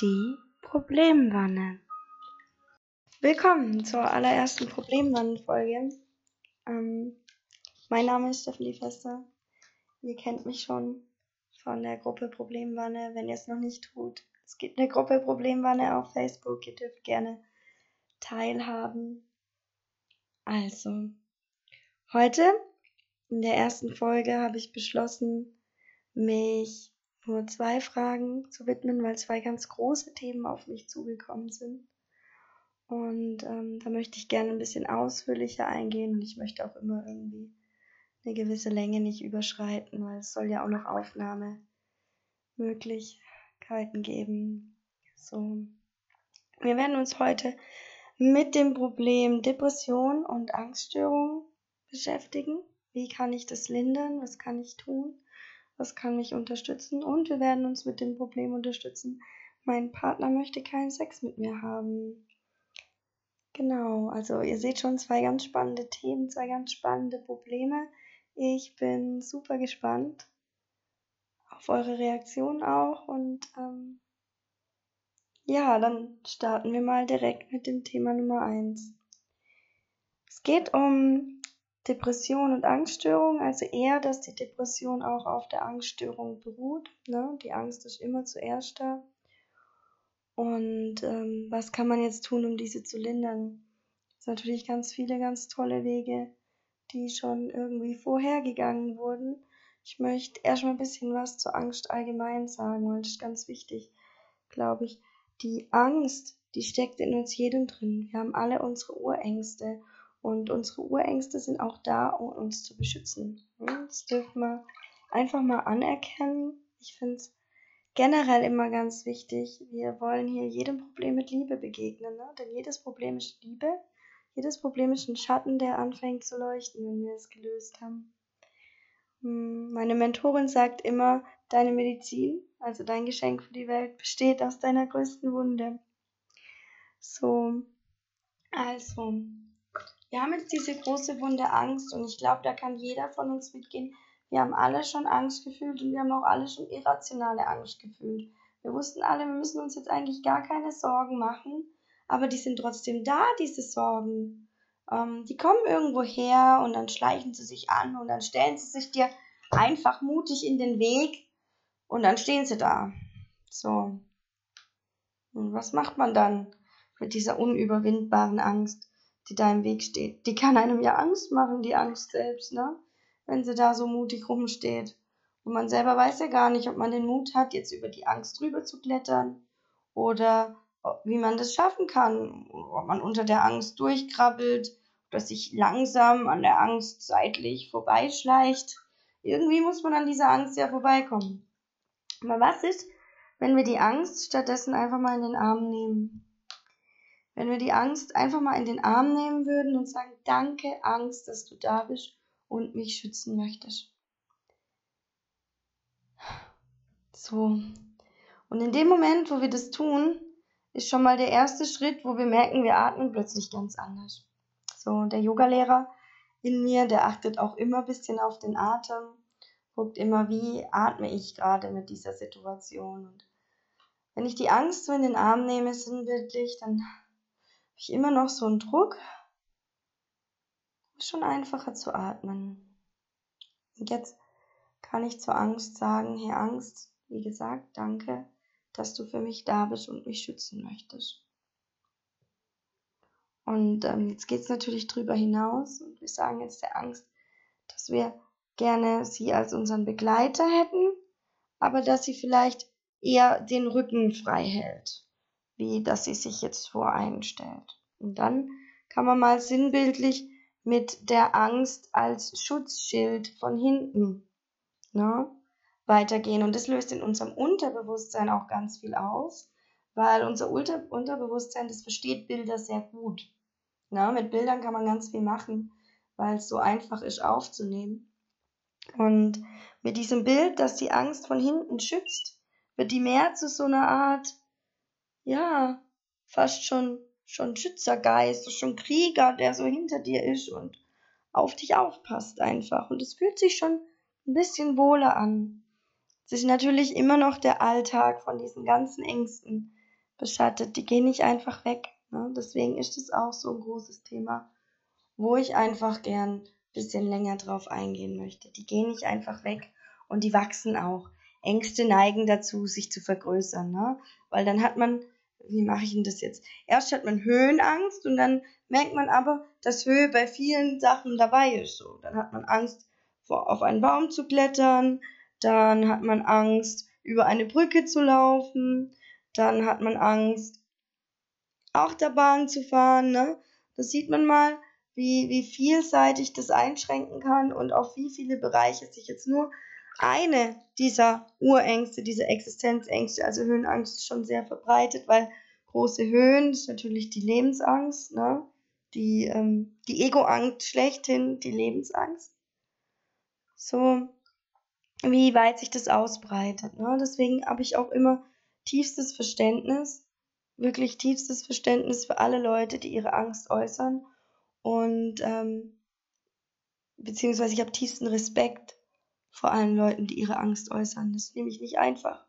Die Problemwanne. Willkommen zur allerersten Problemwannenfolge. Ähm, mein Name ist Stephanie Fester. Ihr kennt mich schon von der Gruppe Problemwanne, wenn ihr es noch nicht tut. Es gibt eine Gruppe Problemwanne auf Facebook. Ihr dürft gerne teilhaben. Also, heute in der ersten Folge habe ich beschlossen, mich nur zwei Fragen zu widmen, weil zwei ganz große Themen auf mich zugekommen sind. Und ähm, da möchte ich gerne ein bisschen ausführlicher eingehen und ich möchte auch immer irgendwie eine gewisse Länge nicht überschreiten, weil es soll ja auch noch Aufnahmemöglichkeiten geben. So. Wir werden uns heute mit dem Problem Depression und Angststörung beschäftigen. Wie kann ich das lindern? Was kann ich tun? Was kann mich unterstützen? Und wir werden uns mit dem Problem unterstützen. Mein Partner möchte keinen Sex mit mir haben. Genau, also ihr seht schon zwei ganz spannende Themen, zwei ganz spannende Probleme. Ich bin super gespannt auf eure Reaktion auch und ähm, ja, dann starten wir mal direkt mit dem Thema Nummer eins. Es geht um Depression und Angststörung, also eher, dass die Depression auch auf der Angststörung beruht. Ne? Die Angst ist immer zuerst da. Und ähm, was kann man jetzt tun, um diese zu lindern? Es sind natürlich ganz viele ganz tolle Wege, die schon irgendwie vorhergegangen wurden. Ich möchte erstmal ein bisschen was zur Angst allgemein sagen, weil das ist ganz wichtig, glaube ich. Die Angst, die steckt in uns jedem drin. Wir haben alle unsere Urängste. Und unsere Urängste sind auch da, um uns zu beschützen. Das dürfen wir einfach mal anerkennen. Ich finde es generell immer ganz wichtig. Wir wollen hier jedem Problem mit Liebe begegnen, ne? denn jedes Problem ist Liebe. Jedes Problem ist ein Schatten, der anfängt zu leuchten, wenn wir es gelöst haben. Hm, meine Mentorin sagt immer, deine Medizin, also dein Geschenk für die Welt, besteht aus deiner größten Wunde. So, also, wir haben jetzt diese große Wunde Angst und ich glaube, da kann jeder von uns mitgehen. Wir haben alle schon Angst gefühlt und wir haben auch alle schon irrationale Angst gefühlt. Wir wussten alle, wir müssen uns jetzt eigentlich gar keine Sorgen machen, aber die sind trotzdem da, diese Sorgen. Ähm, die kommen irgendwo her und dann schleichen sie sich an und dann stellen sie sich dir einfach mutig in den Weg und dann stehen sie da. So. Und was macht man dann mit dieser unüberwindbaren Angst? Die da im Weg steht. Die kann einem ja Angst machen, die Angst selbst, ne? Wenn sie da so mutig rumsteht. Und man selber weiß ja gar nicht, ob man den Mut hat, jetzt über die Angst drüber zu klettern oder wie man das schaffen kann. Ob man unter der Angst durchkrabbelt oder sich langsam an der Angst seitlich vorbeischleicht. Irgendwie muss man an dieser Angst ja vorbeikommen. Aber was ist, wenn wir die Angst stattdessen einfach mal in den Arm nehmen? Wenn wir die Angst einfach mal in den Arm nehmen würden und sagen, danke Angst, dass du da bist und mich schützen möchtest. So. Und in dem Moment, wo wir das tun, ist schon mal der erste Schritt, wo wir merken, wir atmen plötzlich ganz anders. So, der Yogalehrer in mir, der achtet auch immer ein bisschen auf den Atem, guckt immer, wie atme ich gerade mit dieser Situation. Und wenn ich die Angst so in den Arm nehme, sinnbildlich, dann ich immer noch so einen Druck. Ist schon einfacher zu atmen. Und jetzt kann ich zur Angst sagen, Herr Angst, wie gesagt, danke, dass du für mich da bist und mich schützen möchtest. Und ähm, jetzt geht's natürlich drüber hinaus und wir sagen jetzt der Angst, dass wir gerne sie als unseren Begleiter hätten, aber dass sie vielleicht eher den Rücken frei hält wie dass sie sich jetzt voreinstellt. Und dann kann man mal sinnbildlich mit der Angst als Schutzschild von hinten ne, weitergehen. Und das löst in unserem Unterbewusstsein auch ganz viel aus, weil unser Unter Unterbewusstsein, das versteht Bilder sehr gut. Ne, mit Bildern kann man ganz viel machen, weil es so einfach ist aufzunehmen. Und mit diesem Bild, das die Angst von hinten schützt, wird die mehr zu so einer Art ja, fast schon, schon Schützergeist, schon Krieger, der so hinter dir ist und auf dich aufpasst einfach. Und es fühlt sich schon ein bisschen wohler an. Es ist natürlich immer noch der Alltag von diesen ganzen Ängsten, beschattet, die gehen nicht einfach weg. Ne? Deswegen ist es auch so ein großes Thema, wo ich einfach gern ein bisschen länger drauf eingehen möchte. Die gehen nicht einfach weg und die wachsen auch. Ängste neigen dazu, sich zu vergrößern, ne? Weil dann hat man, wie mache ich denn das jetzt? Erst hat man Höhenangst und dann merkt man aber, dass Höhe bei vielen Sachen dabei ist. So, dann hat man Angst, vor, auf einen Baum zu klettern, dann hat man Angst, über eine Brücke zu laufen, dann hat man Angst, Achterbahn zu fahren, ne? Das sieht man mal, wie, wie vielseitig das einschränken kann und auf wie viele Bereiche sich jetzt nur eine dieser Urängste, diese Existenzängste, also Höhenangst, ist schon sehr verbreitet, weil große Höhen ist natürlich die Lebensangst, ne? die, ähm, die Egoangst schlechthin, die Lebensangst. So, wie weit sich das ausbreitet. Ne? Deswegen habe ich auch immer tiefstes Verständnis, wirklich tiefstes Verständnis für alle Leute, die ihre Angst äußern. Und ähm, beziehungsweise ich habe tiefsten Respekt vor allen Leuten, die ihre Angst äußern. Das ist nämlich nicht einfach,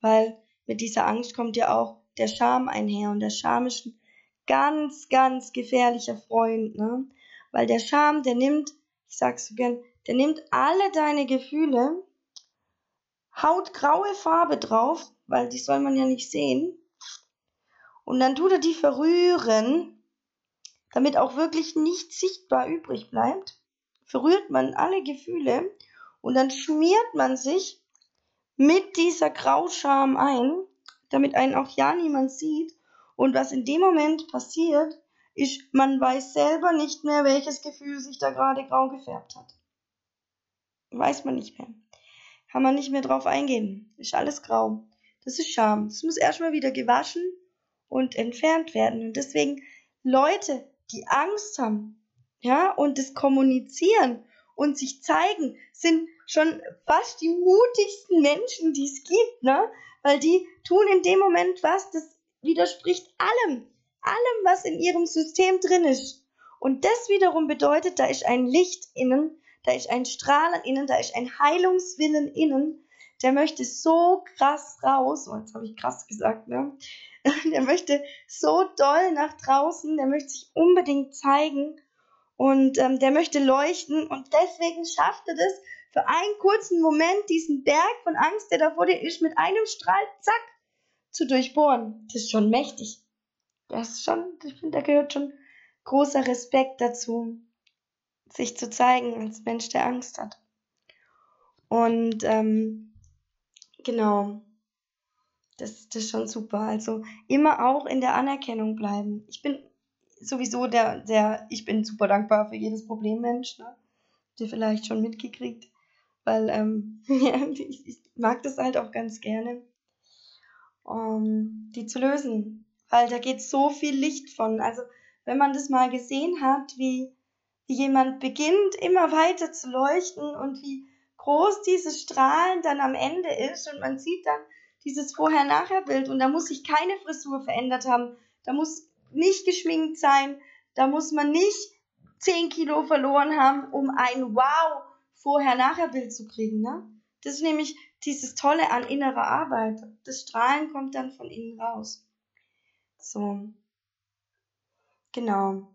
weil mit dieser Angst kommt ja auch der Scham einher und der Scham ist ein ganz, ganz gefährlicher Freund, ne? Weil der Scham, der nimmt, ich sag's so gern, der nimmt alle deine Gefühle, haut graue Farbe drauf, weil die soll man ja nicht sehen, und dann tut er die verrühren, damit auch wirklich nichts sichtbar übrig bleibt. Verrührt man alle Gefühle und dann schmiert man sich mit dieser Grauscham ein, damit einen auch ja niemand sieht. Und was in dem Moment passiert, ist, man weiß selber nicht mehr, welches Gefühl sich da gerade grau gefärbt hat. Weiß man nicht mehr. Kann man nicht mehr drauf eingehen. Ist alles grau. Das ist Scham. Das muss erstmal wieder gewaschen und entfernt werden. Und deswegen Leute, die Angst haben, ja, und das kommunizieren und sich zeigen, sind schon fast die mutigsten Menschen, die es gibt, ne? Weil die tun in dem Moment was, das widerspricht allem, allem, was in ihrem System drin ist. Und das wiederum bedeutet, da ist ein Licht innen, da ist ein Strahlen innen, da ist ein Heilungswillen innen, der möchte so krass raus, oh, jetzt habe ich krass gesagt, ne? Der möchte so doll nach draußen, der möchte sich unbedingt zeigen und ähm, der möchte leuchten und deswegen schafft er das für einen kurzen Moment diesen Berg von Angst, der da vor dir ist, mit einem Strahl, zack, zu durchbohren. Das ist schon mächtig. Das ist schon, ich finde, da gehört schon großer Respekt dazu, sich zu zeigen als Mensch, der Angst hat. Und ähm, genau, das, das ist schon super. Also immer auch in der Anerkennung bleiben. Ich bin sowieso der, der, ich bin super dankbar für jedes Problemmensch, ne? Habt ihr vielleicht schon mitgekriegt. Weil, ähm, ja, ich, ich mag das halt auch ganz gerne, um die zu lösen. Weil da geht so viel Licht von. Also, wenn man das mal gesehen hat, wie, wie jemand beginnt, immer weiter zu leuchten und wie groß dieses Strahlen dann am Ende ist und man sieht dann dieses Vorher-Nachher-Bild und da muss sich keine Frisur verändert haben, da muss nicht geschminkt sein, da muss man nicht 10 Kilo verloren haben, um ein Wow Vorher-Nachher-Bild zu kriegen. Ne? Das ist nämlich dieses Tolle an innerer Arbeit. Das Strahlen kommt dann von innen raus. So. Genau.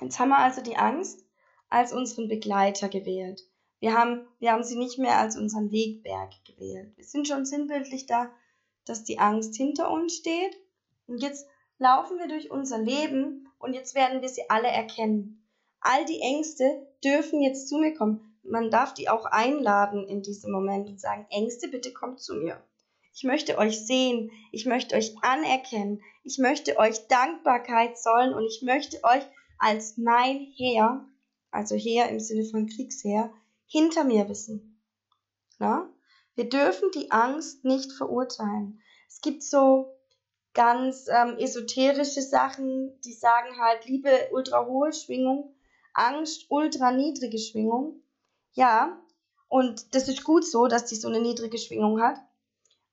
Jetzt haben wir also die Angst als unseren Begleiter gewählt. Wir haben, wir haben sie nicht mehr als unseren Wegberg gewählt. Wir sind schon sinnbildlich da, dass die Angst hinter uns steht. Und jetzt laufen wir durch unser Leben und jetzt werden wir sie alle erkennen. All die Ängste dürfen jetzt zu mir kommen. Man darf die auch einladen in diesem Moment und sagen, Ängste, bitte kommt zu mir. Ich möchte euch sehen, ich möchte euch anerkennen, ich möchte euch Dankbarkeit zollen und ich möchte euch als mein Heer, also Heer im Sinne von Kriegsheer, hinter mir wissen. Na? Wir dürfen die Angst nicht verurteilen. Es gibt so ganz ähm, esoterische Sachen, die sagen halt Liebe ultra hohe Schwingung, Angst ultra niedrige Schwingung. Ja, und das ist gut so, dass die so eine niedrige Schwingung hat,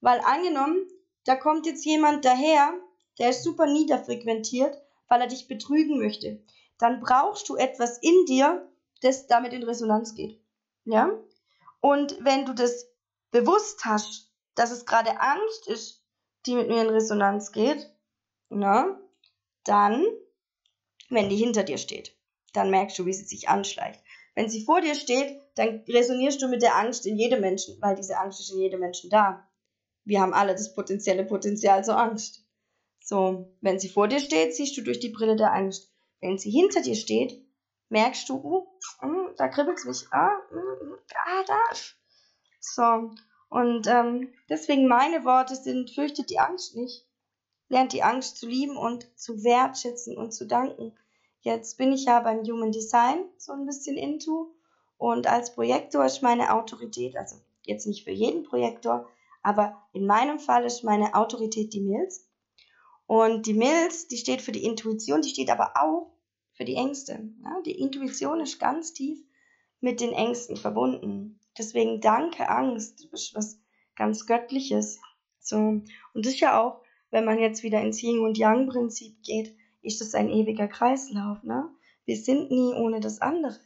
weil angenommen, da kommt jetzt jemand daher, der ist super niederfrequentiert, weil er dich betrügen möchte, dann brauchst du etwas in dir, das damit in Resonanz geht. Ja? Und wenn du das bewusst hast, dass es gerade Angst ist, die mit mir in Resonanz geht, ne, dann, wenn die hinter dir steht, dann merkst du, wie sie sich anschleicht. Wenn sie vor dir steht, dann resonierst du mit der Angst in jedem Menschen, weil diese Angst ist in jedem Menschen da. Wir haben alle das potenzielle Potenzial zur Angst. So, wenn sie vor dir steht, siehst du durch die Brille der Angst. Wenn sie hinter dir steht, merkst du, uh, uh da kribbelt's mich, ah, uh, ah, da. So, und ähm, deswegen meine Worte sind, fürchtet die Angst nicht. Lernt die Angst zu lieben und zu wertschätzen und zu danken. Jetzt bin ich ja beim Human Design so ein bisschen into und als Projektor ist meine Autorität, also jetzt nicht für jeden Projektor, aber in meinem Fall ist meine Autorität die Milz. Und die Milz, die steht für die Intuition, die steht aber auch für die Ängste. Ja, die Intuition ist ganz tief mit den Ängsten verbunden. Deswegen danke Angst, du bist was ganz Göttliches. So. Und das ist ja auch, wenn man jetzt wieder ins Yin und Yang Prinzip geht, ist das ein ewiger Kreislauf, ne? Wir sind nie ohne das andere.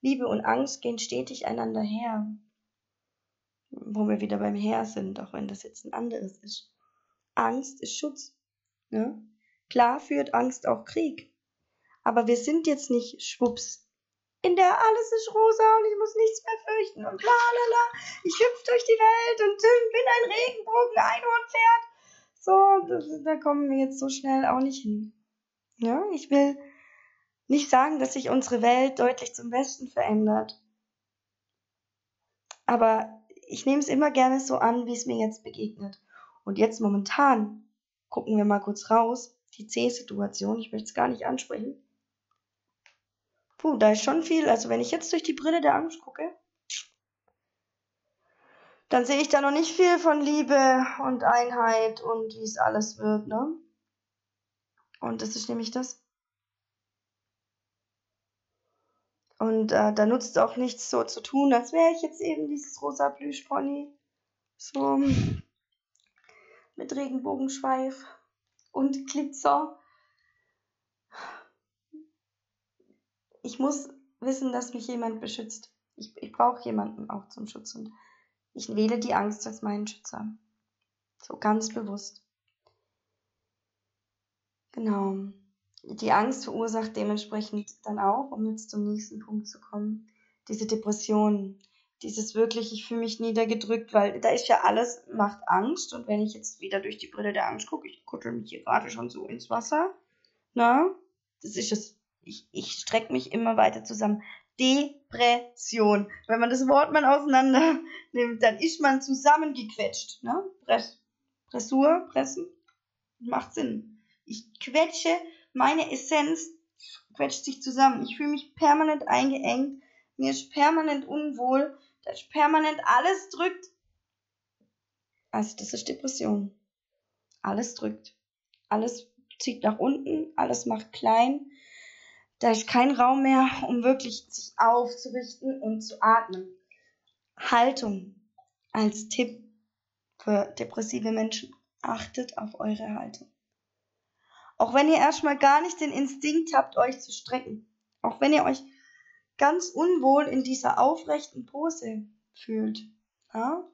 Liebe und Angst gehen stetig einander her. Wo wir wieder beim Her sind, auch wenn das jetzt ein anderes ist. Angst ist Schutz. Ne? Klar führt Angst auch Krieg. Aber wir sind jetzt nicht schwupps in der alles ist rosa und ich muss nichts mehr fürchten und bla bla bla. Ich hüpfe durch die Welt und bin ein Regenbogen, Einhornpferd. So, da kommen wir jetzt so schnell auch nicht hin. Ja, ich will nicht sagen, dass sich unsere Welt deutlich zum Besten verändert. Aber ich nehme es immer gerne so an, wie es mir jetzt begegnet. Und jetzt momentan gucken wir mal kurz raus. Die C-Situation, ich möchte es gar nicht ansprechen. Puh, da ist schon viel. Also wenn ich jetzt durch die Brille der Angst gucke, dann sehe ich da noch nicht viel von Liebe und Einheit und wie es alles wird, ne? Und das ist nämlich das. Und äh, da nutzt es auch nichts so zu tun, als wäre ich jetzt eben dieses rosa Plüschpony. So mit Regenbogenschweif und Glitzer. ich muss wissen, dass mich jemand beschützt. Ich, ich brauche jemanden auch zum Schutz und ich wähle die Angst als meinen Schützer. So ganz bewusst. Genau. Die Angst verursacht dementsprechend dann auch, um jetzt zum nächsten Punkt zu kommen, diese Depression, dieses wirklich, ich fühle mich niedergedrückt, weil da ist ja alles, macht Angst und wenn ich jetzt wieder durch die Brille der Angst gucke, ich kuttel mich hier gerade schon so ins Wasser, na, das ist es ich, ich strecke mich immer weiter zusammen. Depression. Wenn man das Wort mal auseinander nimmt, dann ist man zusammengequetscht. Ne? Press, Pressur, pressen, macht Sinn. Ich quetsche, meine Essenz quetscht sich zusammen. Ich fühle mich permanent eingeengt. Mir ist permanent unwohl. Da ist permanent alles drückt. Also das ist Depression. Alles drückt. Alles zieht nach unten, alles macht klein. Da ist kein Raum mehr, um wirklich sich aufzurichten und zu atmen. Haltung als Tipp für depressive Menschen. Achtet auf eure Haltung. Auch wenn ihr erstmal gar nicht den Instinkt habt, euch zu strecken. Auch wenn ihr euch ganz unwohl in dieser aufrechten Pose fühlt. Ja?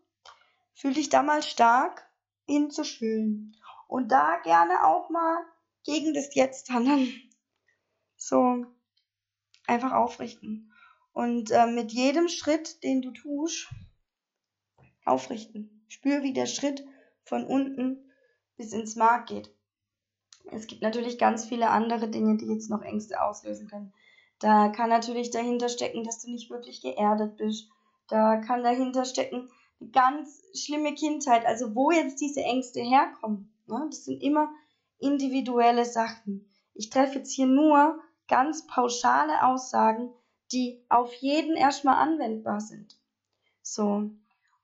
Fühl dich da mal stark hinzufühlen. Und da gerne auch mal gegen das Jetzt handeln so einfach aufrichten. Und äh, mit jedem Schritt, den du tust, aufrichten. Spür, wie der Schritt von unten bis ins Mark geht. Es gibt natürlich ganz viele andere Dinge, die jetzt noch Ängste auslösen können. Da kann natürlich dahinter stecken, dass du nicht wirklich geerdet bist. Da kann dahinter stecken eine ganz schlimme Kindheit. Also wo jetzt diese Ängste herkommen. Ne? Das sind immer individuelle Sachen. Ich treffe jetzt hier nur ganz pauschale Aussagen, die auf jeden erstmal anwendbar sind. So.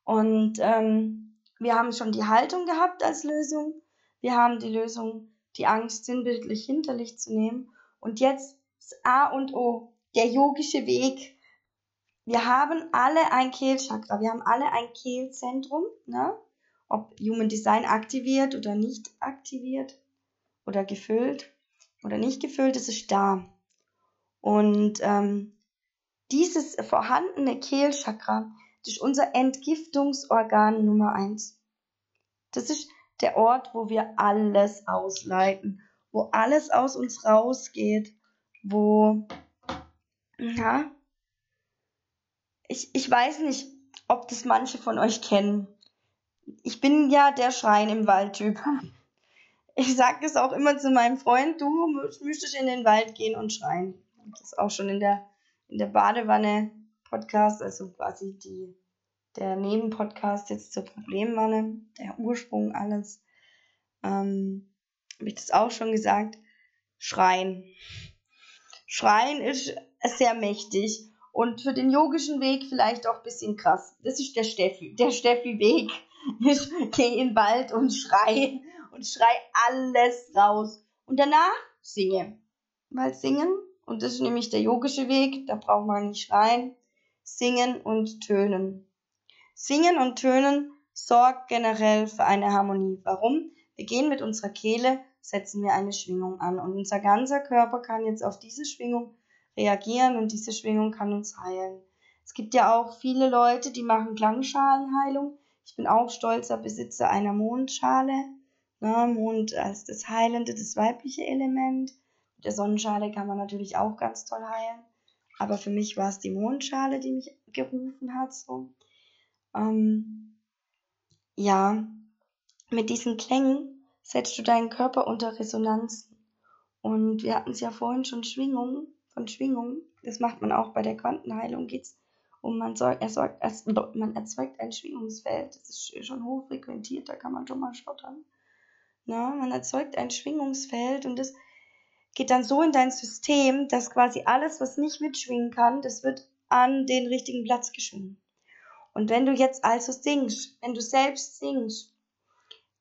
Und ähm, wir haben schon die Haltung gehabt als Lösung. Wir haben die Lösung, die Angst sinnbildlich hinterlich zu nehmen. Und jetzt A und O, der yogische Weg. Wir haben alle ein Kehlchakra, wir haben alle ein Kehlzentrum, ne? ob Human Design aktiviert oder nicht aktiviert oder gefüllt oder nicht gefüllt, es ist da. Und ähm, dieses vorhandene Kehlchakra, das ist unser Entgiftungsorgan Nummer eins. Das ist der Ort, wo wir alles ausleiten, wo alles aus uns rausgeht, wo, ja, ich, ich weiß nicht, ob das manche von euch kennen. Ich bin ja der Schrein im Wald-Typ. Ich sage das auch immer zu meinem Freund, du müsstest in den Wald gehen und schreien. Das ist auch schon in der, in der Badewanne Podcast, also quasi die, der Nebenpodcast jetzt zur Problemwanne, der Ursprung alles. Ähm, Habe ich das auch schon gesagt? Schreien. Schreien ist sehr mächtig und für den yogischen Weg vielleicht auch ein bisschen krass. Das ist der Steffi, der Steffi-Weg. Ich gehe in den Wald und schrei und schrei alles raus. Und danach singe. Weil singen, und das ist nämlich der yogische Weg, da braucht man nicht schreien, singen und tönen. Singen und tönen sorgt generell für eine Harmonie. Warum? Wir gehen mit unserer Kehle, setzen wir eine Schwingung an und unser ganzer Körper kann jetzt auf diese Schwingung reagieren und diese Schwingung kann uns heilen. Es gibt ja auch viele Leute, die machen Klangschalenheilung. Ich bin auch stolzer Besitzer einer Mondschale. Ne, Mond als das heilende, das weibliche Element. Mit der Sonnenschale kann man natürlich auch ganz toll heilen. Aber für mich war es die Mondschale, die mich gerufen hat. So. Ähm, ja, mit diesen Klängen setzt du deinen Körper unter Resonanzen. Und wir hatten es ja vorhin schon Schwingungen von Schwingungen. Das macht man auch bei der Quantenheilung. Geht's um man, soll, erzeugt, man erzeugt ein Schwingungsfeld. Das ist schon hochfrequentiert, da kann man schon mal stottern. Na, man erzeugt ein Schwingungsfeld und das geht dann so in dein System, dass quasi alles, was nicht mitschwingen kann, das wird an den richtigen Platz geschwungen. Und wenn du jetzt also singst, wenn du selbst singst,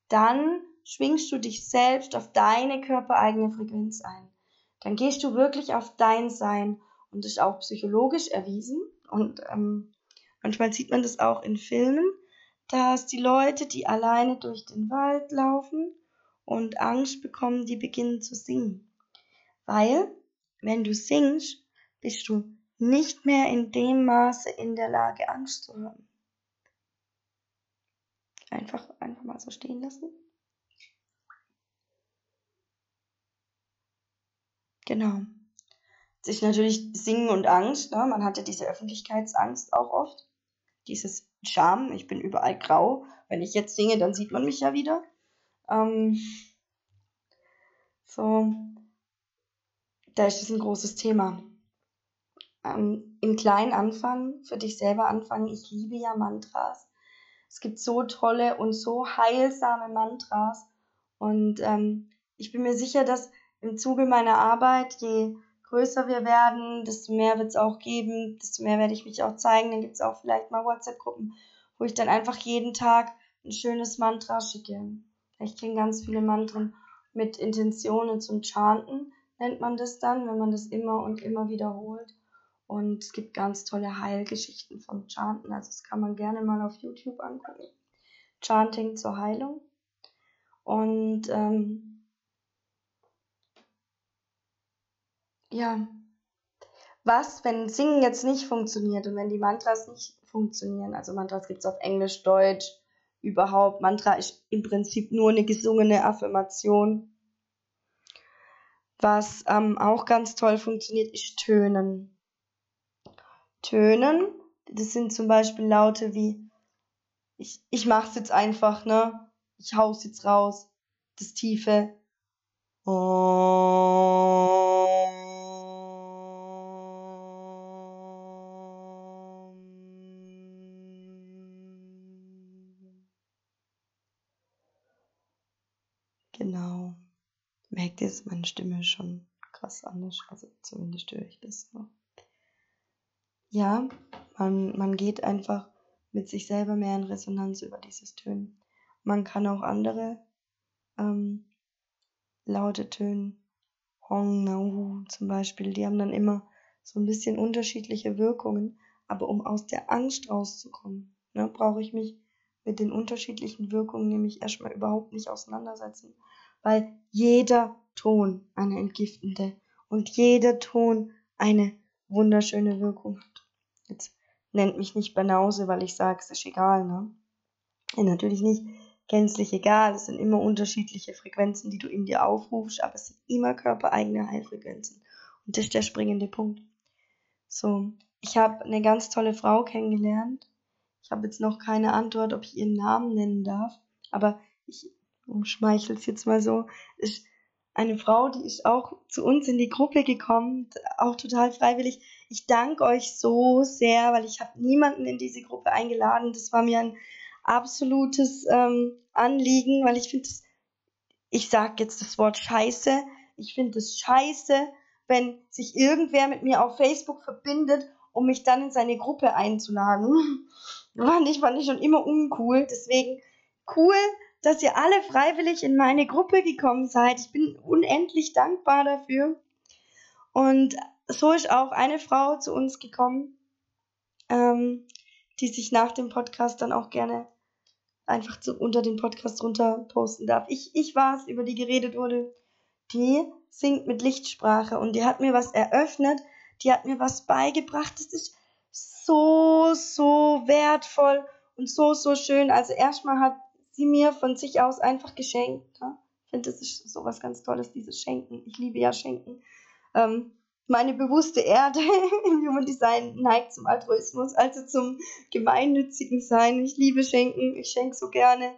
dann schwingst du dich selbst auf deine körpereigene Frequenz ein dann gehst du wirklich auf dein Sein. Und das ist auch psychologisch erwiesen. Und ähm, manchmal sieht man das auch in Filmen, dass die Leute, die alleine durch den Wald laufen und Angst bekommen, die beginnen zu singen. Weil, wenn du singst, bist du nicht mehr in dem Maße in der Lage, Angst zu haben. Einfach, einfach mal so stehen lassen. Genau. Sich natürlich Singen und Angst, ne? man hatte diese Öffentlichkeitsangst auch oft. Dieses Scham, ich bin überall grau. Wenn ich jetzt singe, dann sieht man mich ja wieder. Ähm, so, da ist es ein großes Thema. Ähm, Im Kleinen anfangen, für dich selber anfangen. Ich liebe ja Mantras. Es gibt so tolle und so heilsame Mantras. Und ähm, ich bin mir sicher, dass im Zuge meiner Arbeit, je größer wir werden, desto mehr wird es auch geben, desto mehr werde ich mich auch zeigen. Dann gibt es auch vielleicht mal WhatsApp-Gruppen, wo ich dann einfach jeden Tag ein schönes Mantra schicke. Ich kenne ganz viele Mantren mit Intentionen zum Chanten, nennt man das dann, wenn man das immer und immer wiederholt. Und es gibt ganz tolle Heilgeschichten vom Chanten, also das kann man gerne mal auf YouTube angucken. Chanting zur Heilung. Und ähm, ja, was, wenn Singen jetzt nicht funktioniert und wenn die Mantras nicht funktionieren? Also Mantras gibt es auf Englisch, Deutsch, überhaupt. Mantra ist im Prinzip nur eine gesungene Affirmation. Was ähm, auch ganz toll funktioniert, ist Tönen. Tönen, das sind zum Beispiel Laute wie, ich, ich mach's jetzt einfach, ne? Ich hau's jetzt raus. Das tiefe. Genau. Merkt ihr, ist meine Stimme schon krass anders. Also zumindest höre ich das so. Ja, man, man geht einfach mit sich selber mehr in Resonanz über dieses Tönen. Man kann auch andere ähm, laute tönen. Hong, Nau zum Beispiel, die haben dann immer so ein bisschen unterschiedliche Wirkungen. Aber um aus der Angst rauszukommen, ne, brauche ich mich mit den unterschiedlichen Wirkungen nämlich erstmal überhaupt nicht auseinandersetzen, weil jeder Ton eine entgiftende und jeder Ton eine wunderschöne Wirkung hat. Jetzt nennt mich nicht Banause, weil ich sage, es ist egal, ne? Ja, natürlich nicht. gänzlich egal. Es sind immer unterschiedliche Frequenzen, die du in dir aufrufst, aber es sind immer körpereigene Heilfrequenzen. Und das ist der springende Punkt. So, ich habe eine ganz tolle Frau kennengelernt. Ich habe jetzt noch keine Antwort, ob ich ihren Namen nennen darf, aber ich umschmeichel es jetzt mal so. Ist eine Frau, die ist auch zu uns in die Gruppe gekommen, auch total freiwillig. Ich danke euch so sehr, weil ich habe niemanden in diese Gruppe eingeladen. Das war mir ein absolutes ähm, Anliegen, weil ich finde, ich sage jetzt das Wort Scheiße. Ich finde es scheiße, wenn sich irgendwer mit mir auf Facebook verbindet, um mich dann in seine Gruppe einzuladen. fand ich, fand ich schon immer uncool. Deswegen cool, dass ihr alle freiwillig in meine Gruppe gekommen seid. Ich bin unendlich dankbar dafür. Und so ist auch eine Frau zu uns gekommen, ähm, die sich nach dem Podcast dann auch gerne einfach zu, unter den Podcast runter posten darf. Ich, ich war es, über die geredet wurde. Die singt mit Lichtsprache und die hat mir was eröffnet, die hat mir was beigebracht. Das ist so, so wertvoll und so, so schön. Also erstmal hat sie mir von sich aus einfach geschenkt. Ja? Ich finde, das ist so was ganz Tolles, dieses Schenken. Ich liebe ja Schenken. Ähm, meine bewusste Erde im Human Design neigt zum Altruismus, also zum gemeinnützigen Sein. Ich liebe Schenken, ich schenke so gerne.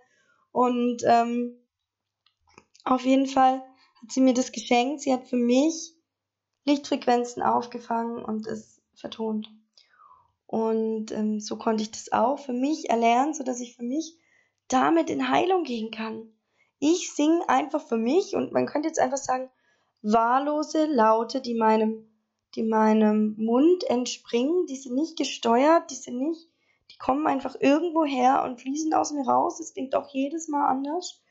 Und ähm, auf jeden Fall hat sie mir das geschenkt. Sie hat für mich Lichtfrequenzen aufgefangen und es vertont. Und ähm, so konnte ich das auch für mich erlernen, sodass ich für mich damit in Heilung gehen kann. Ich singe einfach für mich und man könnte jetzt einfach sagen, wahllose Laute, die meinem, die meinem Mund entspringen, die sind nicht gesteuert, die sind nicht, die kommen einfach irgendwo her und fließen aus mir raus. Es klingt auch jedes Mal anders.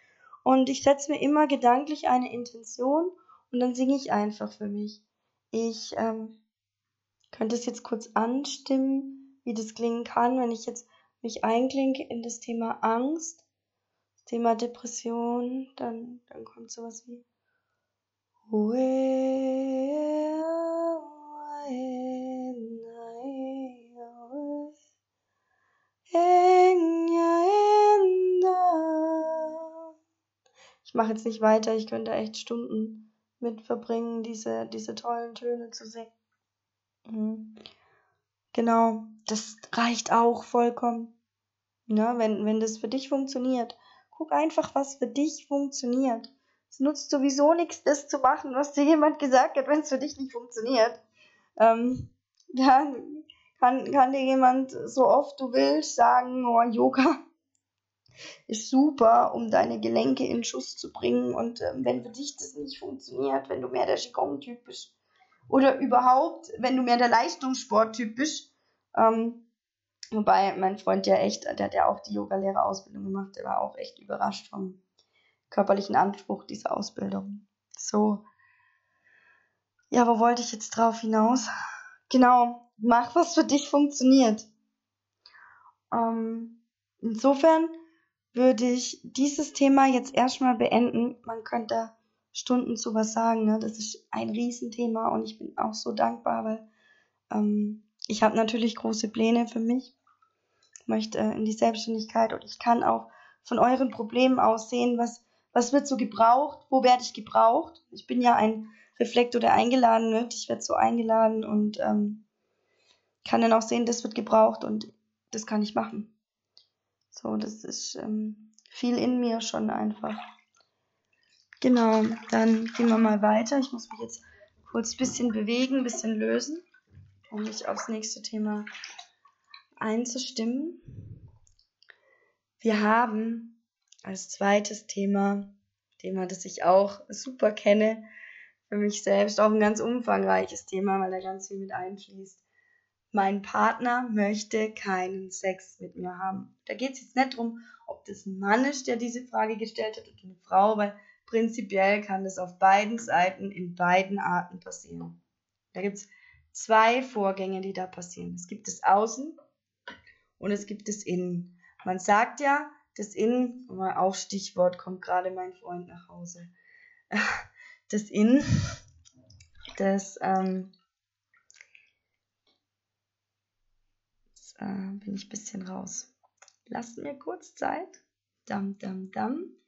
Und ich setze mir immer gedanklich eine Intention und dann singe ich einfach für mich. Ich ähm, könnte es jetzt kurz anstimmen, wie das klingen kann, wenn ich jetzt mich einklinke in das Thema Angst, Thema Depression, dann, dann kommt sowas wie ich mache jetzt nicht weiter, ich könnte echt Stunden mit verbringen, diese, diese tollen Töne zu singen. Mhm. Genau, das reicht auch vollkommen. Ja, wenn, wenn das für dich funktioniert. Guck einfach, was für dich funktioniert. Es nutzt sowieso nichts, das zu machen, was dir jemand gesagt hat, wenn es für dich nicht funktioniert. Ähm, ja, kann, kann dir jemand so oft du willst sagen, oh, Yoga ist super, um deine Gelenke in Schuss zu bringen. Und ähm, wenn für dich das nicht funktioniert, wenn du mehr der Qigong-Typ bist, oder überhaupt, wenn du mehr der Leistungssporttyp bist. Ähm, wobei mein Freund ja echt, der hat ja auch die Yogalehrerausbildung gemacht, der war auch echt überrascht vom körperlichen Anspruch dieser Ausbildung. So. Ja, wo wollte ich jetzt drauf hinaus? Genau, mach was für dich funktioniert. Ähm, insofern würde ich dieses Thema jetzt erstmal beenden. Man könnte Stunden zu was sagen. Ne? Das ist ein Riesenthema und ich bin auch so dankbar, weil ähm, ich habe natürlich große Pläne für mich. Ich möchte äh, in die Selbstständigkeit und ich kann auch von euren Problemen aus sehen, was, was wird so gebraucht, wo werde ich gebraucht. Ich bin ja ein Reflektor, der eingeladen wird. Ich werde so eingeladen und ähm, kann dann auch sehen, das wird gebraucht und das kann ich machen. So, das ist ähm, viel in mir schon einfach. Genau, dann gehen wir mal weiter. Ich muss mich jetzt kurz ein bisschen bewegen, ein bisschen lösen, um mich aufs nächste Thema einzustimmen. Wir haben als zweites Thema, Thema, das ich auch super kenne, für mich selbst auch ein ganz umfangreiches Thema, weil er ganz viel mit einfließt. Mein Partner möchte keinen Sex mit mir haben. Da geht es jetzt nicht darum, ob das ein Mann ist, der diese Frage gestellt hat oder eine Frau, weil prinzipiell kann das auf beiden Seiten in beiden Arten passieren. Da gibt es zwei Vorgänge, die da passieren. Es gibt das Außen und es gibt das Innen. Man sagt ja, das Innen, mal auf Stichwort kommt gerade mein Freund nach Hause. Das Innen, das, ähm, jetzt, äh, bin ich ein bisschen raus. Lasst mir kurz Zeit. Dam, dam, dam.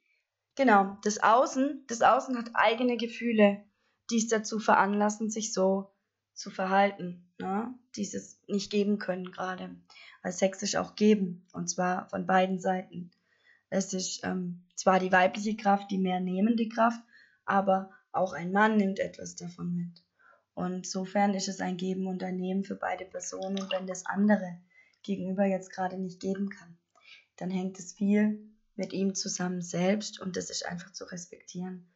Genau, das Außen, das Außen hat eigene Gefühle, die es dazu veranlassen, sich so zu verhalten, ne? dieses nicht geben können gerade. Weil Sex ist auch geben, und zwar von beiden Seiten. Es ist ähm, zwar die weibliche Kraft, die mehr nehmende Kraft, aber auch ein Mann nimmt etwas davon mit. Und insofern ist es ein Geben und ein Nehmen für beide Personen. Wenn das andere gegenüber jetzt gerade nicht geben kann, dann hängt es viel mit ihm zusammen selbst und das ist einfach zu respektieren.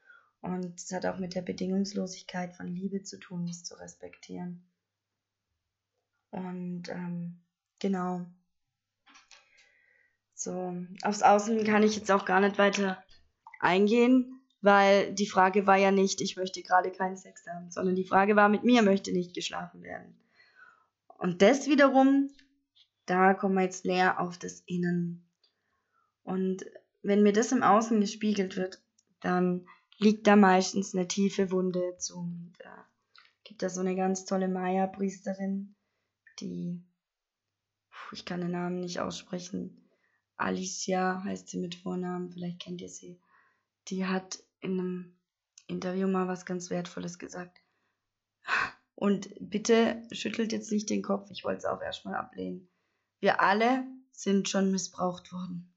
Und es hat auch mit der Bedingungslosigkeit von Liebe zu tun, das zu respektieren. Und ähm, genau. So, aufs Außen kann ich jetzt auch gar nicht weiter eingehen, weil die Frage war ja nicht, ich möchte gerade keinen Sex haben, sondern die Frage war, mit mir möchte nicht geschlafen werden. Und das wiederum, da kommen wir jetzt näher auf das Innen. Und wenn mir das im Außen gespiegelt wird, dann liegt da meistens eine tiefe Wunde zu. Da gibt da so eine ganz tolle Maya-Priesterin, die, ich kann den Namen nicht aussprechen, Alicia heißt sie mit Vornamen, vielleicht kennt ihr sie. Die hat in einem Interview mal was ganz Wertvolles gesagt. Und bitte schüttelt jetzt nicht den Kopf, ich wollte es auch erstmal ablehnen. Wir alle sind schon missbraucht worden.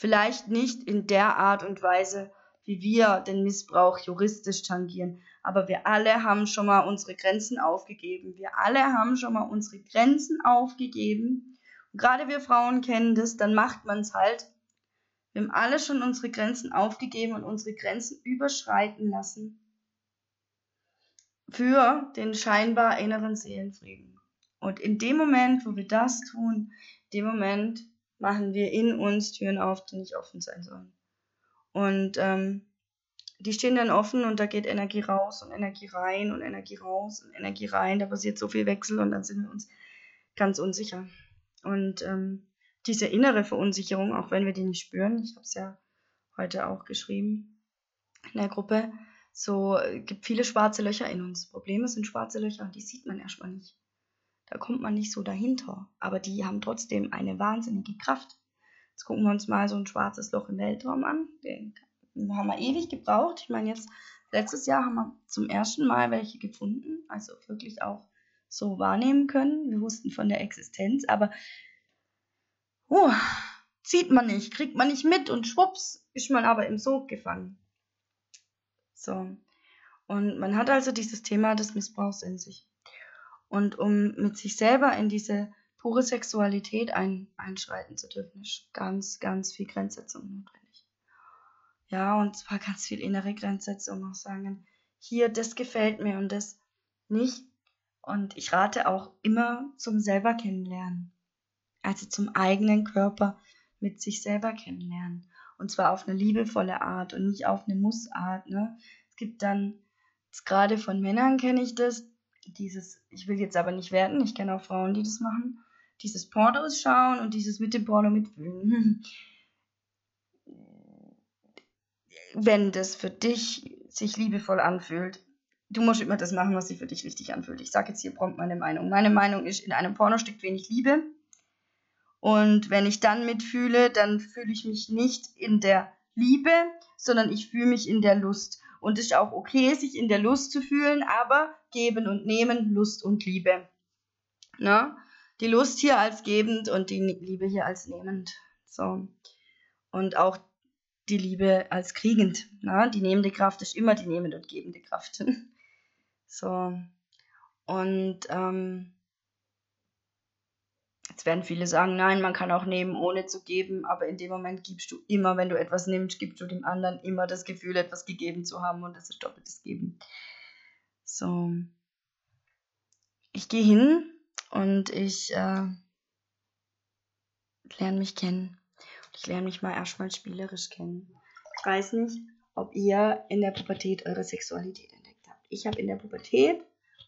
Vielleicht nicht in der Art und Weise, wie wir den Missbrauch juristisch tangieren, aber wir alle haben schon mal unsere Grenzen aufgegeben. Wir alle haben schon mal unsere Grenzen aufgegeben. Und gerade wir Frauen kennen das, dann macht man es halt. Wir haben alle schon unsere Grenzen aufgegeben und unsere Grenzen überschreiten lassen für den scheinbar inneren Seelenfrieden. Und in dem Moment, wo wir das tun, dem Moment machen wir in uns Türen auf, die nicht offen sein sollen. Und ähm, die stehen dann offen und da geht Energie raus und Energie rein und Energie raus und Energie rein. Da passiert so viel Wechsel und dann sind wir uns ganz unsicher. Und ähm, diese innere Verunsicherung, auch wenn wir die nicht spüren, ich habe es ja heute auch geschrieben in der Gruppe, so äh, gibt viele schwarze Löcher in uns. Probleme sind schwarze Löcher, die sieht man erstmal nicht. Da kommt man nicht so dahinter. Aber die haben trotzdem eine wahnsinnige Kraft. Jetzt gucken wir uns mal so ein schwarzes Loch im Weltraum an. Den haben wir ewig gebraucht. Ich meine, jetzt letztes Jahr haben wir zum ersten Mal welche gefunden, also wirklich auch so wahrnehmen können. Wir wussten von der Existenz, aber uh, sieht man nicht, kriegt man nicht mit und schwupps ist man aber im Sog gefangen. So. Und man hat also dieses Thema des Missbrauchs in sich. Und um mit sich selber in diese pure Sexualität ein, einschreiten zu dürfen, ist ganz, ganz viel Grenzsetzung notwendig. Ja, und zwar ganz viel innere Grenzsetzung, auch sagen, hier, das gefällt mir und das nicht. Und ich rate auch immer zum selber kennenlernen. Also zum eigenen Körper mit sich selber kennenlernen. Und zwar auf eine liebevolle Art und nicht auf eine Mussart. Ne? Es gibt dann, gerade von Männern kenne ich das, dieses, ich will jetzt aber nicht werten, ich kenne auch Frauen, die das machen, dieses Pornos schauen und dieses mit dem Porno mitfühlen. Wenn das für dich sich liebevoll anfühlt, du musst immer das machen, was sich für dich richtig anfühlt. Ich sage jetzt hier prompt meine Meinung. Meine Meinung ist, in einem Porno steckt wenig Liebe. Und wenn ich dann mitfühle, dann fühle ich mich nicht in der Liebe, sondern ich fühle mich in der Lust. Und ist auch okay, sich in der Lust zu fühlen, aber geben und nehmen, Lust und Liebe. Ne? Die Lust hier als gebend und die Liebe hier als nehmend. So. Und auch die Liebe als kriegend. Ne? Die nehmende Kraft ist immer die nehmende und gebende Kraft. so. Und ähm, Jetzt werden viele sagen, nein, man kann auch nehmen, ohne zu geben, aber in dem Moment gibst du immer, wenn du etwas nimmst, gibst du dem anderen immer das Gefühl, etwas gegeben zu haben und das ist doppeltes Geben. So. Ich gehe hin und ich äh, lerne mich kennen. Ich lerne mich mal erstmal spielerisch kennen. Ich weiß nicht, ob ihr in der Pubertät eure Sexualität entdeckt habt. Ich habe in der Pubertät,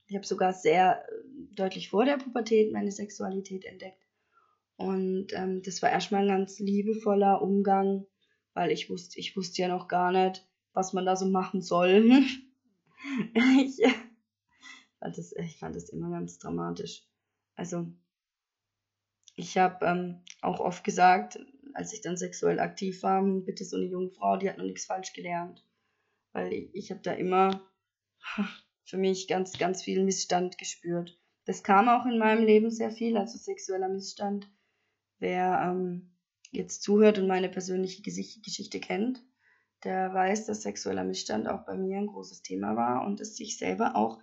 ich habe sogar sehr äh, deutlich vor der Pubertät meine Sexualität entdeckt. Und ähm, das war erstmal ein ganz liebevoller Umgang, weil ich wusste, ich wusste ja noch gar nicht, was man da so machen soll. ich, fand das, ich fand das immer ganz dramatisch. Also, ich habe ähm, auch oft gesagt, als ich dann sexuell aktiv war, bitte so eine junge Frau, die hat noch nichts falsch gelernt. Weil ich, ich habe da immer für mich ganz, ganz viel Missstand gespürt. Das kam auch in meinem Leben sehr viel, also sexueller Missstand. Wer ähm, jetzt zuhört und meine persönliche Geschichte kennt, der weiß, dass sexueller Missstand auch bei mir ein großes Thema war und es sich selber auch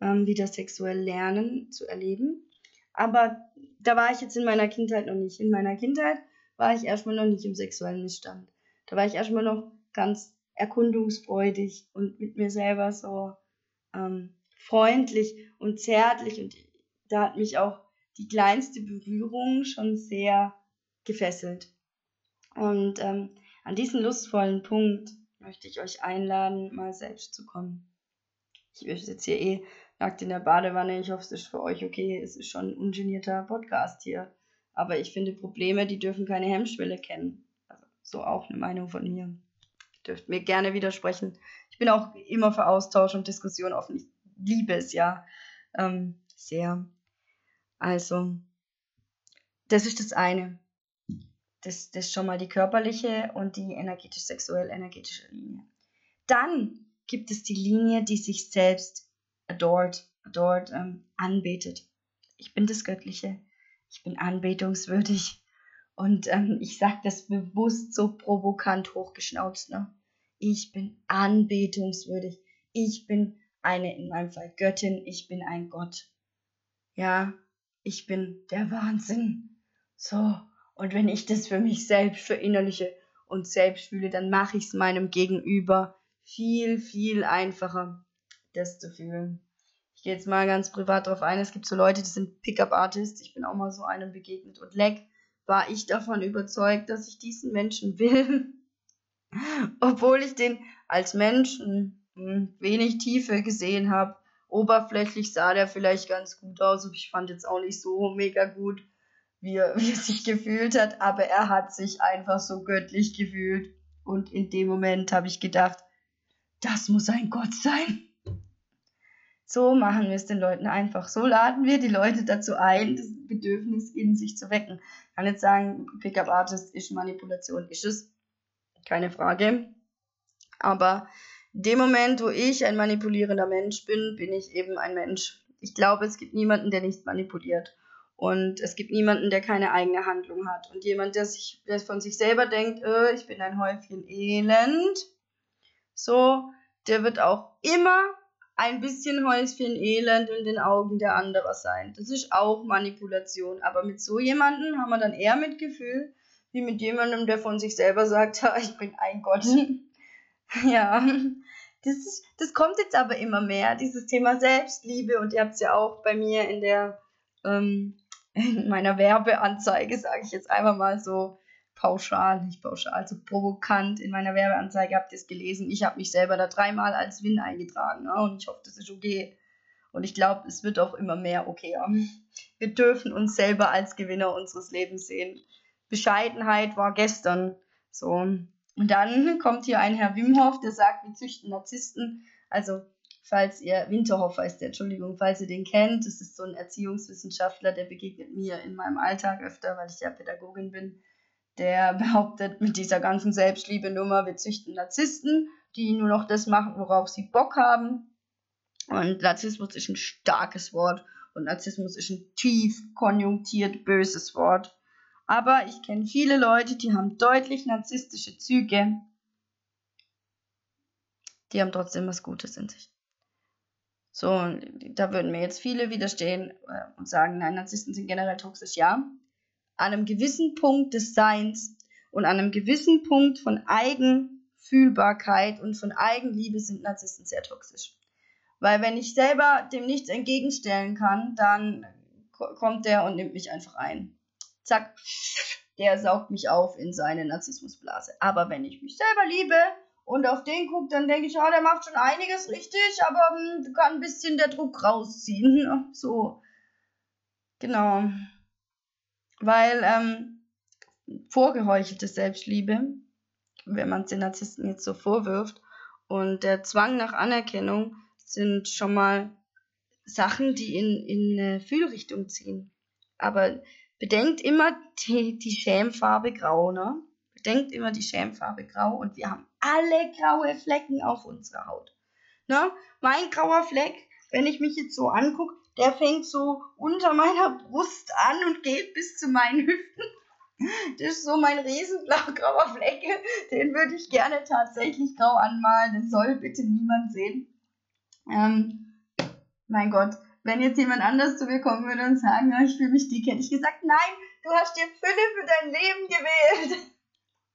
ähm, wieder sexuell lernen zu erleben. Aber da war ich jetzt in meiner Kindheit noch nicht. In meiner Kindheit war ich erstmal noch nicht im sexuellen Missstand. Da war ich erstmal noch ganz erkundungsfreudig und mit mir selber so ähm, freundlich und zärtlich. Und da hat mich auch die kleinste Berührung schon sehr gefesselt. Und ähm, an diesen lustvollen Punkt möchte ich euch einladen, mal selbst zu kommen. Ich jetzt hier eh nackt in der Badewanne. Ich hoffe, es ist für euch okay. Es ist schon ein ungenierter Podcast hier. Aber ich finde, Probleme, die dürfen keine Hemmschwelle kennen. Also, so auch eine Meinung von mir. Dürft mir gerne widersprechen. Ich bin auch immer für Austausch und Diskussion offen. Ich liebe es ja ähm, sehr. Also, das ist das eine. Das, das ist schon mal die körperliche und die energetisch-sexuell-energetische Linie. Dann gibt es die Linie, die sich selbst adored, adored ähm, anbetet. Ich bin das Göttliche. Ich bin anbetungswürdig. Und ähm, ich sage das bewusst so provokant hochgeschnauzt. Ne? Ich bin anbetungswürdig. Ich bin eine, in meinem Fall Göttin. Ich bin ein Gott. Ja, ich bin der Wahnsinn. So, und wenn ich das für mich selbst verinnerliche und selbst fühle, dann mache ich es meinem Gegenüber viel, viel einfacher, das zu fühlen. Ich gehe jetzt mal ganz privat drauf ein. Es gibt so Leute, die sind Pickup-Artists. Ich bin auch mal so einem begegnet. Und leck, war ich davon überzeugt, dass ich diesen Menschen will. Obwohl ich den als Menschen wenig Tiefe gesehen habe. Oberflächlich sah der vielleicht ganz gut aus. Ich fand jetzt auch nicht so mega gut wie er, wie er sich gefühlt hat, aber er hat sich einfach so göttlich gefühlt. Und in dem Moment habe ich gedacht, das muss ein Gott sein. So machen wir es den Leuten einfach. So laden wir die Leute dazu ein, das Bedürfnis in sich zu wecken. Ich kann jetzt sagen, Pickup Artist ist Manipulation, ist es. Keine Frage. Aber in dem Moment, wo ich ein manipulierender Mensch bin, bin ich eben ein Mensch. Ich glaube, es gibt niemanden, der nicht manipuliert. Und es gibt niemanden, der keine eigene Handlung hat. Und jemand, der sich der von sich selber denkt, äh, ich bin ein Häufchen Elend, so, der wird auch immer ein bisschen Häufchen Elend in den Augen der anderen sein. Das ist auch Manipulation. Aber mit so jemandem haben wir dann eher Mitgefühl, wie mit jemandem, der von sich selber sagt, ich bin ein Gott. ja, das, ist, das kommt jetzt aber immer mehr, dieses Thema Selbstliebe. Und ihr habt es ja auch bei mir in der ähm, in meiner Werbeanzeige, sage ich jetzt einfach mal so pauschal, nicht pauschal, so provokant. In meiner Werbeanzeige habt ihr es gelesen. Ich habe mich selber da dreimal als Win eingetragen ne? und ich hoffe, das ist okay. Und ich glaube, es wird auch immer mehr okay. Wir dürfen uns selber als Gewinner unseres Lebens sehen. Bescheidenheit war gestern so. Und dann kommt hier ein Herr Wimhoff, der sagt, wir züchten Narzissten. Also falls ihr, Winterhoff heißt der, Entschuldigung, falls ihr den kennt, das ist so ein Erziehungswissenschaftler, der begegnet mir in meinem Alltag öfter, weil ich ja Pädagogin bin. Der behauptet mit dieser ganzen Selbstliebe-Nummer, wir züchten Narzissten, die nur noch das machen, worauf sie Bock haben. Und Narzissmus ist ein starkes Wort und Narzissmus ist ein tief konjunktiert böses Wort. Aber ich kenne viele Leute, die haben deutlich narzisstische Züge. Die haben trotzdem was Gutes in sich. So, da würden mir jetzt viele widerstehen äh, und sagen, nein, Narzissten sind generell toxisch. Ja, an einem gewissen Punkt des Seins und an einem gewissen Punkt von Eigenfühlbarkeit und von Eigenliebe sind Narzissten sehr toxisch. Weil wenn ich selber dem nichts entgegenstellen kann, dann kommt der und nimmt mich einfach ein. Zack, der saugt mich auf in seine Narzissmusblase. Aber wenn ich mich selber liebe und auf den guckt, dann denke ich, ja, der macht schon einiges richtig, aber hm, kann ein bisschen der Druck rausziehen. So. Genau. Weil ähm, vorgeheuchelte Selbstliebe, wenn man es den Narzissten jetzt so vorwirft, und der Zwang nach Anerkennung sind schon mal Sachen, die in, in eine Fühlrichtung ziehen. Aber bedenkt immer die, die Schämfarbe grau, ne? Bedenkt immer die Schämfarbe grau und wir haben alle graue Flecken auf unserer Haut. Ne? Mein grauer Fleck, wenn ich mich jetzt so angucke, der fängt so unter meiner Brust an und geht bis zu meinen Hüften. Das ist so mein riesenblau-grauer Fleck. Den würde ich gerne tatsächlich grau anmalen. Den soll bitte niemand sehen. Ähm, mein Gott, wenn jetzt jemand anders zu mir kommen würde und sagen, ich fühle mich dick, hätte ich gesagt, nein, du hast dir Fülle für dein Leben gewählt.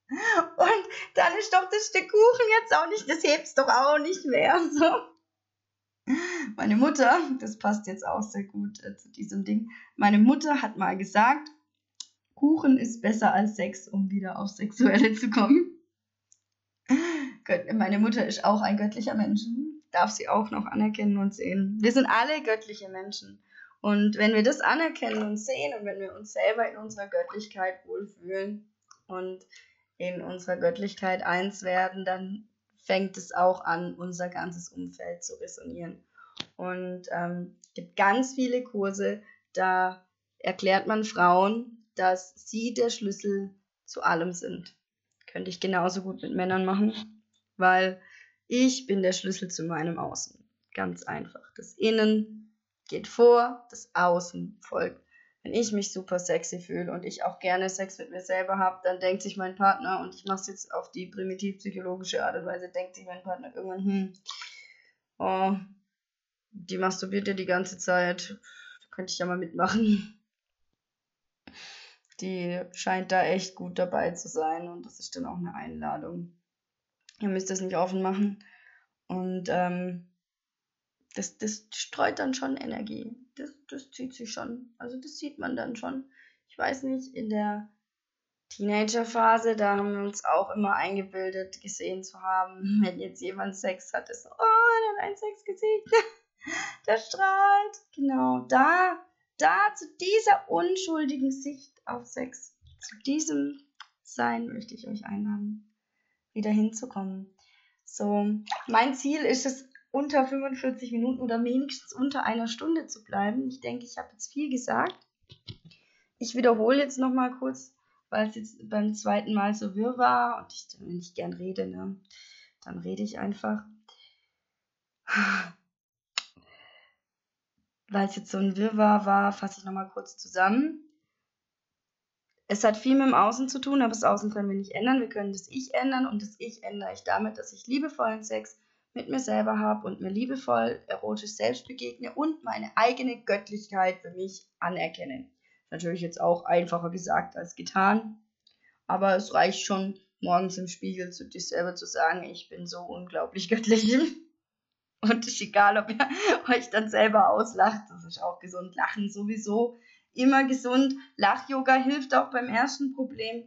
Und dann ist doch das Stück Kuchen jetzt auch nicht, das hebst doch auch nicht mehr. So. Meine Mutter, das passt jetzt auch sehr gut äh, zu diesem Ding. Meine Mutter hat mal gesagt, Kuchen ist besser als Sex, um wieder aufs Sexuelle zu kommen. Meine Mutter ist auch ein göttlicher Mensch darf sie auch noch anerkennen und sehen. Wir sind alle göttliche Menschen. Und wenn wir das anerkennen und sehen und wenn wir uns selber in unserer Göttlichkeit wohlfühlen und in unserer Göttlichkeit eins werden, dann fängt es auch an, unser ganzes Umfeld zu resonieren. Und ähm, gibt ganz viele Kurse, da erklärt man Frauen, dass sie der Schlüssel zu allem sind. Könnte ich genauso gut mit Männern machen, weil ich bin der Schlüssel zu meinem Außen. Ganz einfach. Das Innen geht vor, das Außen folgt. Wenn ich mich super sexy fühle und ich auch gerne Sex mit mir selber habe, dann denkt sich mein Partner, und ich mache es jetzt auf die primitiv-psychologische Art und Weise, denkt sich mein Partner irgendwann, hm, oh, die masturbiert ja die ganze Zeit, könnte ich ja mal mitmachen. Die scheint da echt gut dabei zu sein und das ist dann auch eine Einladung. Ihr müsst das nicht offen machen. Und ähm, das, das streut dann schon Energie. Das, das zieht sich schon. Also das sieht man dann schon. Ich weiß nicht, in der Teenagerphase, da haben wir uns auch immer eingebildet, gesehen zu haben, wenn jetzt jemand Sex hat, ist so, oh, der hat ein Sexgesicht. der strahlt. Genau, da, da zu dieser unschuldigen Sicht auf Sex, zu diesem Sein möchte ich euch einladen wieder hinzukommen. So, mein Ziel ist es, unter 45 Minuten oder wenigstens unter einer Stunde zu bleiben. Ich denke, ich habe jetzt viel gesagt. Ich wiederhole jetzt nochmal kurz, weil es jetzt beim zweiten Mal so wirr war und ich, wenn ich gern rede, ne, dann rede ich einfach. Weil es jetzt so ein Wirrwarr war, fasse ich nochmal kurz zusammen es hat viel mit dem Außen zu tun, aber das Außen können wir nicht ändern. Wir können das Ich ändern und das Ich ändere ich damit, dass ich liebevollen Sex mit mir selber habe und mir liebevoll erotisch selbst begegne und meine eigene Göttlichkeit für mich anerkenne. Natürlich jetzt auch einfacher gesagt als getan, aber es reicht schon, morgens im Spiegel zu dir selber zu sagen, ich bin so unglaublich göttlich. Und es ist egal, ob ihr euch dann selber auslacht, das ist auch gesund. Lachen sowieso immer gesund. Lach-Yoga hilft auch beim ersten Problem.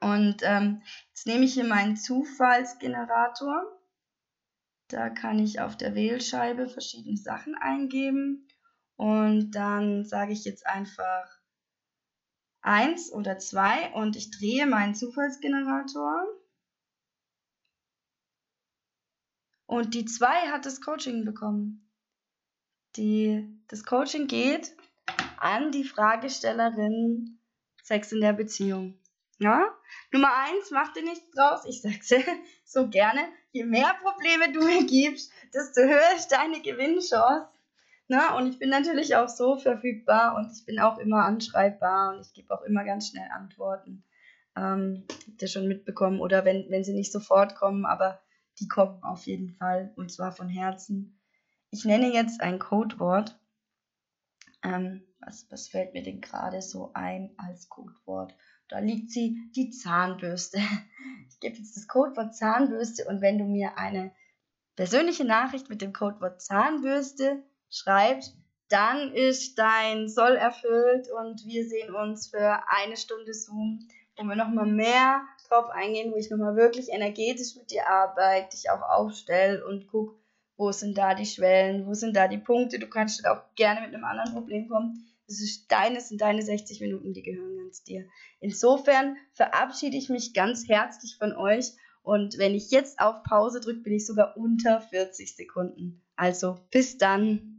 Und ähm, jetzt nehme ich hier meinen Zufallsgenerator. Da kann ich auf der Wählscheibe verschiedene Sachen eingeben. Und dann sage ich jetzt einfach 1 oder 2 und ich drehe meinen Zufallsgenerator. Und die 2 hat das Coaching bekommen. Die, das Coaching geht an die Fragestellerin Sex in der Beziehung. Ja? Nummer eins, mach dir nichts draus. Ich sag's so gerne. Je mehr Probleme du mir gibst, desto höher ist deine Gewinnchance. Na, und ich bin natürlich auch so verfügbar und ich bin auch immer anschreibbar und ich gebe auch immer ganz schnell Antworten. Ähm, habt ihr schon mitbekommen? Oder wenn, wenn sie nicht sofort kommen, aber die kommen auf jeden Fall und zwar von Herzen. Ich nenne jetzt ein Codewort. Ähm, was, was fällt mir denn gerade so ein als Codewort? Da liegt sie, die Zahnbürste. Ich gebe jetzt das Codewort Zahnbürste und wenn du mir eine persönliche Nachricht mit dem Codewort Zahnbürste schreibst, dann ist dein Soll erfüllt und wir sehen uns für eine Stunde Zoom, wo wir nochmal mehr drauf eingehen, wo ich nochmal wirklich energetisch mit dir arbeite, dich auch aufstelle und guck, wo sind da die Schwellen, wo sind da die Punkte. Du kannst auch gerne mit einem anderen Problem kommen. Das ist deines sind deine 60 Minuten, die gehören ganz dir. Insofern verabschiede ich mich ganz herzlich von euch und wenn ich jetzt auf Pause drücke, bin ich sogar unter 40 Sekunden. Also bis dann.